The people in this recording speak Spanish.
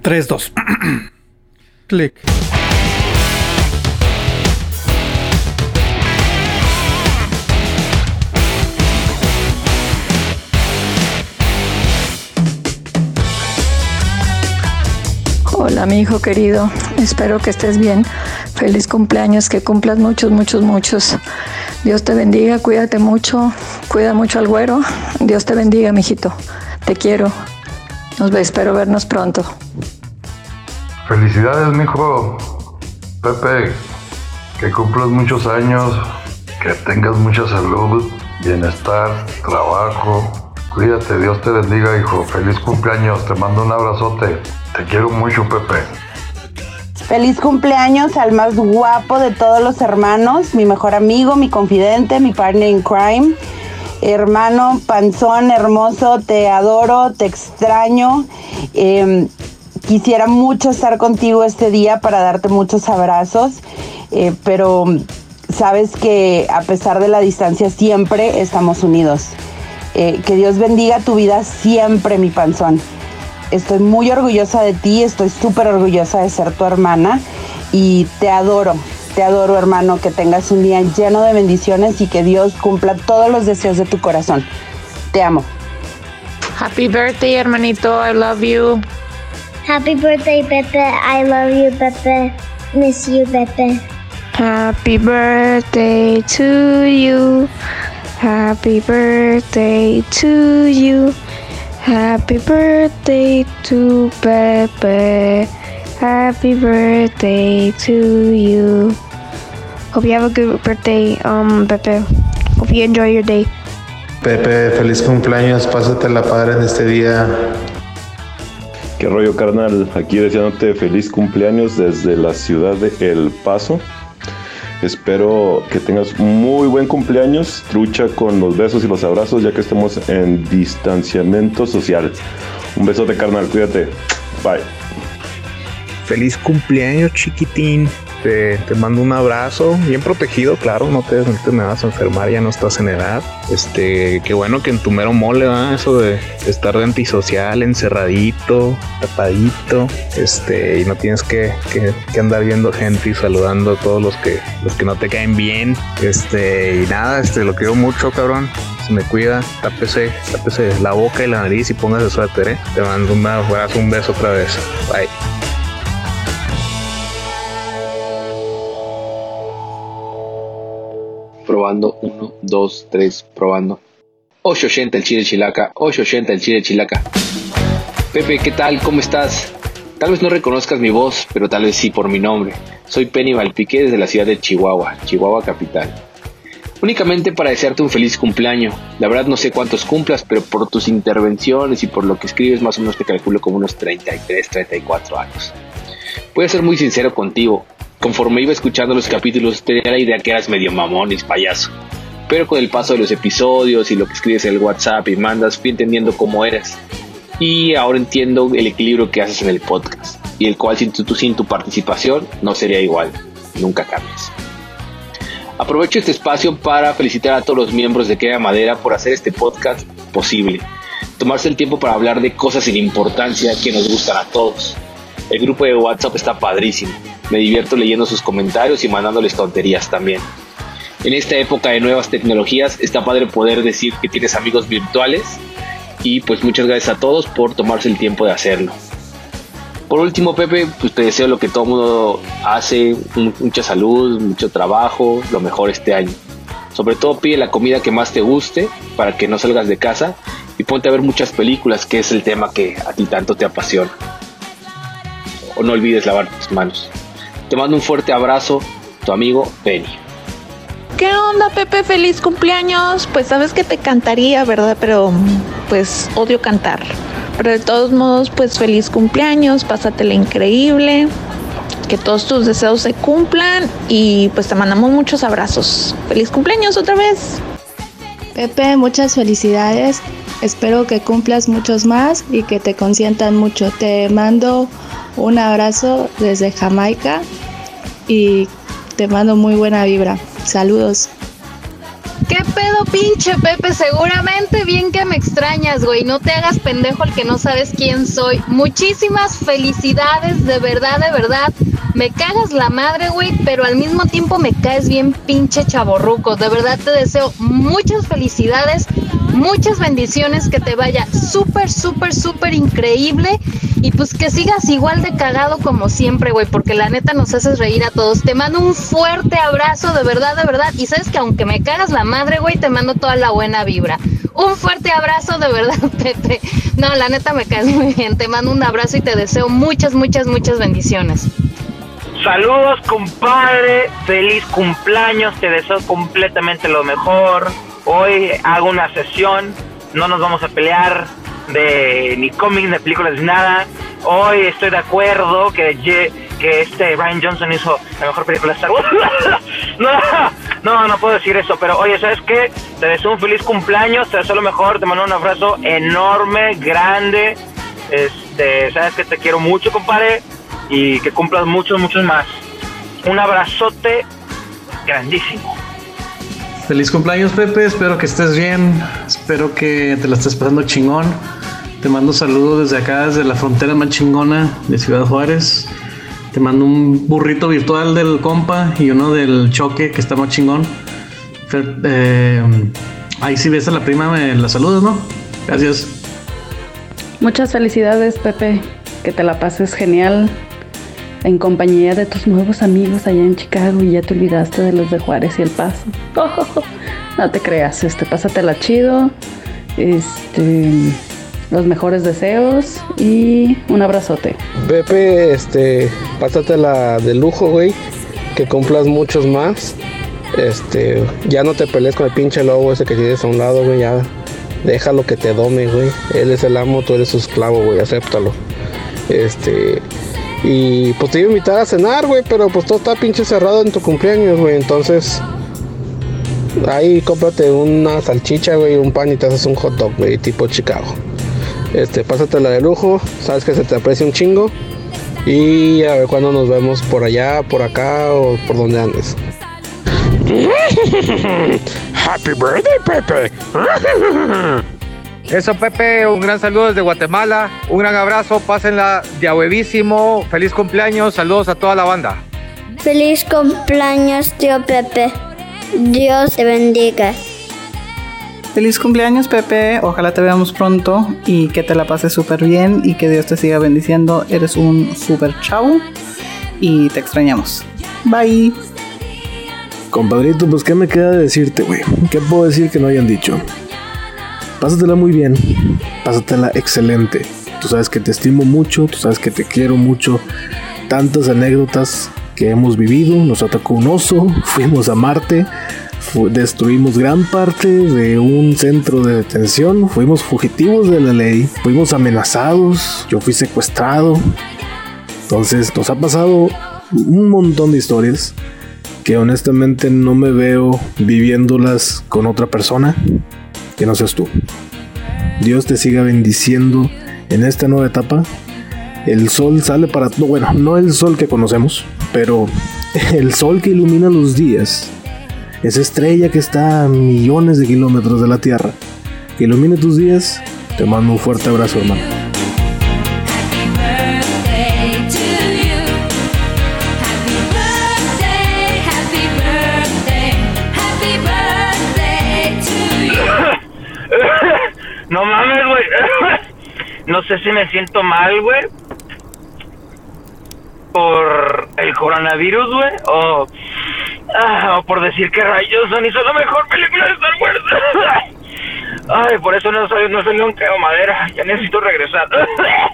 3, 2. Clic. Hola, mi hijo querido. Espero que estés bien. Feliz cumpleaños, que cumplas muchos, muchos, muchos. Dios te bendiga, cuídate mucho, cuida mucho al güero. Dios te bendiga, mijito. Te quiero. Nos ve, espero vernos pronto. Felicidades, mijo. Pepe, que cumplas muchos años, que tengas mucha salud, bienestar, trabajo. Cuídate, Dios te bendiga, hijo. Feliz cumpleaños, te mando un abrazote. Te quiero mucho, Pepe. Feliz cumpleaños al más guapo de todos los hermanos, mi mejor amigo, mi confidente, mi partner in crime. Hermano panzón hermoso, te adoro, te extraño. Em, quisiera mucho estar contigo este día para darte muchos abrazos, eh, pero sabes que a pesar de la distancia siempre estamos unidos. Eh, que Dios bendiga tu vida siempre, mi panzón. Estoy muy orgullosa de ti, estoy súper orgullosa de ser tu hermana y te adoro, te adoro hermano, que tengas un día lleno de bendiciones y que Dios cumpla todos los deseos de tu corazón. Te amo. Happy birthday, hermanito. I love you. Happy birthday, Pepe. I love you, Pepe. Miss you, Pepe. Happy birthday to you. Happy birthday to you. Happy birthday to Pepe. Happy birthday to you. Hope you have a good birthday, um, Pepe. Hope you enjoy your day. Pepe, feliz cumpleaños, pásatela padre en este día. ¿Qué rollo, carnal? Aquí deseándote feliz cumpleaños desde la ciudad de El Paso. Espero que tengas muy buen cumpleaños. Trucha con los besos y los abrazos, ya que estamos en distanciamiento social. Un besote, carnal. Cuídate. Bye. Feliz cumpleaños, chiquitín. Te, te, mando un abrazo, bien protegido, claro, no te, no te, me vas a enfermar, ya no estás en edad. Este, qué bueno que en tu mero mole, va eso de estar de antisocial, encerradito, tapadito, este, y no tienes que, que, que, andar viendo gente y saludando a todos los que, los que no te caen bien. Este, y nada, este, lo quiero mucho, cabrón. Se me cuida, tápese, la boca y la nariz y póngase suéter, eh. Te mando un abrazo, un beso otra vez. Bye. Probando, 1, 2, 3, probando. 880 el chile chilaca, 880 el chile chilaca. Pepe, ¿qué tal? ¿Cómo estás? Tal vez no reconozcas mi voz, pero tal vez sí por mi nombre. Soy Penny Valpique desde la ciudad de Chihuahua, Chihuahua capital. Únicamente para desearte un feliz cumpleaños. La verdad no sé cuántos cumplas, pero por tus intervenciones y por lo que escribes más o menos te calculo como unos 33, 34 años. Voy a ser muy sincero contigo, Conforme iba escuchando los capítulos tenía la idea que eras medio mamón y payaso. Pero con el paso de los episodios y lo que escribes en el WhatsApp y mandas, fui entendiendo cómo eres. Y ahora entiendo el equilibrio que haces en el podcast. Y el cual sin tu, sin tu participación no sería igual. Nunca cambias. Aprovecho este espacio para felicitar a todos los miembros de Queda Madera por hacer este podcast posible. Tomarse el tiempo para hablar de cosas sin importancia que nos gustan a todos. El grupo de WhatsApp está padrísimo. Me divierto leyendo sus comentarios y mandándoles tonterías también. En esta época de nuevas tecnologías está padre poder decir que tienes amigos virtuales y pues muchas gracias a todos por tomarse el tiempo de hacerlo. Por último, Pepe, pues te deseo lo que todo mundo hace, mucha salud, mucho trabajo, lo mejor este año. Sobre todo pide la comida que más te guste para que no salgas de casa y ponte a ver muchas películas, que es el tema que a ti tanto te apasiona. O no olvides lavar tus manos. Te mando un fuerte abrazo, tu amigo Penny. ¿Qué onda, Pepe? Feliz cumpleaños. Pues sabes que te cantaría, ¿verdad? Pero pues odio cantar. Pero de todos modos, pues feliz cumpleaños, pásatela increíble, que todos tus deseos se cumplan y pues te mandamos muchos abrazos. Feliz cumpleaños otra vez. Pepe, muchas felicidades. Espero que cumplas muchos más y que te consientan mucho. Te mando un abrazo desde Jamaica y te mando muy buena vibra. Saludos. ¿Qué pedo, pinche Pepe, seguramente bien que me extrañas, güey. No te hagas pendejo el que no sabes quién soy. Muchísimas felicidades, de verdad, de verdad. Me cagas la madre, güey, pero al mismo tiempo me caes bien pinche chaborruco. De verdad te deseo muchas felicidades, muchas bendiciones, que te vaya súper, súper, súper increíble. Y pues que sigas igual de cagado como siempre, güey, porque la neta nos haces reír a todos. Te mando un fuerte abrazo, de verdad, de verdad. Y sabes que aunque me cagas la madre, güey, te mando toda la buena vibra. Un fuerte abrazo, de verdad, Pepe. No, la neta me caes muy bien. Te mando un abrazo y te deseo muchas, muchas, muchas bendiciones. Saludos, compadre. Feliz cumpleaños. Te deseo completamente lo mejor. Hoy hago una sesión. No nos vamos a pelear de ni cómics, ni películas, ni nada. Hoy estoy de acuerdo que, que este Ryan Johnson hizo la mejor película de Star Wars. no, no, no puedo decir eso, pero oye, ¿sabes qué? Te deseo un feliz cumpleaños, te deseo lo mejor, te mando un abrazo enorme, grande. Este, sabes que te quiero mucho, compadre, y que cumplas muchos, muchos más. Un abrazote grandísimo. Feliz cumpleaños, Pepe. Espero que estés bien. Espero que te la estés pasando chingón. Te mando saludos desde acá, desde la frontera más chingona de Ciudad Juárez. Te mando un burrito virtual del compa y uno del choque que está más chingón. Eh, ahí si ves a la prima, me la saludas, ¿no? Gracias. Muchas felicidades, Pepe. Que te la pases genial en compañía de tus nuevos amigos allá en Chicago y ya te olvidaste de los de Juárez y El Paso. no te creas, este, pásatela chido. Este, los mejores deseos y un abrazote. Pepe, este, pásatela de lujo, güey. Que cumplas muchos más. Este, ya no te pelees con el pinche lobo ese que tienes a un lado, güey. Ya déjalo que te dome, güey. Él es el amo, tú eres su esclavo, güey. Acéptalo. Este, y pues te iba a invitar a cenar, güey, pero pues todo está pinche cerrado en tu cumpleaños, güey. Entonces, ahí cómprate una salchicha, güey, un pan y te haces un hot dog, güey, tipo Chicago. Este, pásatela de lujo, sabes que se te aprecia un chingo. Y a ver cuándo nos vemos por allá, por acá o por donde andes. Happy birthday, Pepe. Eso, Pepe, un gran saludo desde Guatemala. Un gran abrazo, pásenla de a huevísimo. Feliz cumpleaños, saludos a toda la banda. Feliz cumpleaños, tío Pepe. Dios te bendiga. Feliz cumpleaños, Pepe. Ojalá te veamos pronto y que te la pases súper bien y que Dios te siga bendiciendo. Eres un súper chavo y te extrañamos. Bye. Compadrito, pues qué me queda de decirte, güey. ¿Qué puedo decir que no hayan dicho? Pásatela muy bien, pásatela excelente. Tú sabes que te estimo mucho, tú sabes que te quiero mucho. Tantas anécdotas que hemos vivido, nos atacó un oso, fuimos a Marte, destruimos gran parte de un centro de detención, fuimos fugitivos de la ley, fuimos amenazados, yo fui secuestrado. Entonces nos ha pasado un montón de historias que honestamente no me veo viviéndolas con otra persona que no seas tú. Dios te siga bendiciendo en esta nueva etapa. El sol sale para, bueno, no el sol que conocemos, pero el sol que ilumina los días esa estrella que está a millones de kilómetros de la Tierra, que ilumine tus días, te mando un fuerte abrazo, hermano. No sé si me siento mal, güey. Por el coronavirus, güey. O Ah, o por decir que Rayos son hizo la mejor película de Star Wars. Ay, por eso no soy, no soy un quedo madera. Ya necesito regresar.